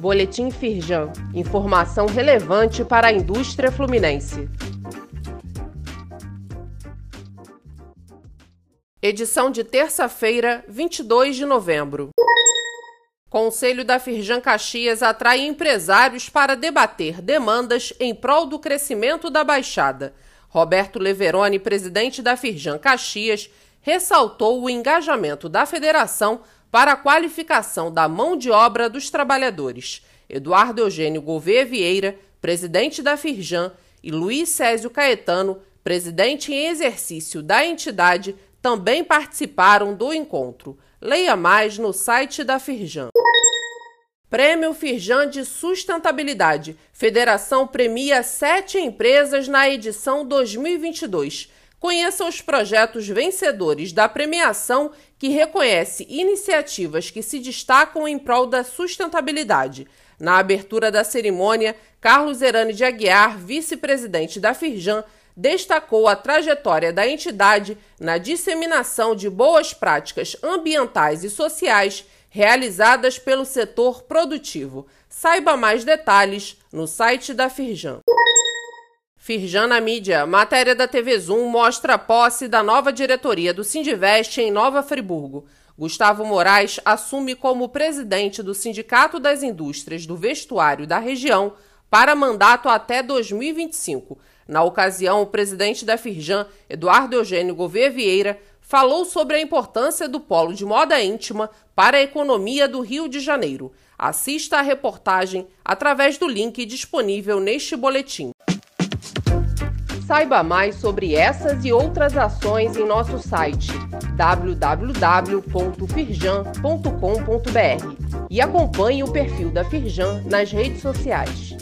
Boletim Firjan. Informação relevante para a indústria fluminense. Edição de terça-feira, 22 de novembro. Conselho da Firjan Caxias atrai empresários para debater demandas em prol do crescimento da Baixada. Roberto Leveroni, presidente da Firjan Caxias, ressaltou o engajamento da federação para a qualificação da mão de obra dos trabalhadores. Eduardo Eugênio Gouveia Vieira, presidente da Firjan, e Luiz Césio Caetano, presidente em exercício da entidade, também participaram do encontro. Leia mais no site da Firjan. Prêmio Firjan de Sustentabilidade. Federação premia sete empresas na edição 2022. Conheça os projetos vencedores da premiação que reconhece iniciativas que se destacam em prol da sustentabilidade. Na abertura da cerimônia, Carlos Erane de Aguiar, vice-presidente da Firjan, destacou a trajetória da entidade na disseminação de boas práticas ambientais e sociais realizadas pelo setor produtivo. Saiba mais detalhes no site da Firjan. Firjan na mídia. Matéria da TV Zoom mostra a posse da nova diretoria do Sindivest em Nova Friburgo. Gustavo Moraes assume como presidente do Sindicato das Indústrias do Vestuário da região para mandato até 2025. Na ocasião, o presidente da Firjan, Eduardo Eugênio Gouveia Vieira, falou sobre a importância do polo de moda íntima para a economia do Rio de Janeiro. Assista a reportagem através do link disponível neste boletim. Saiba mais sobre essas e outras ações em nosso site www.firjan.com.br e acompanhe o perfil da Firjan nas redes sociais.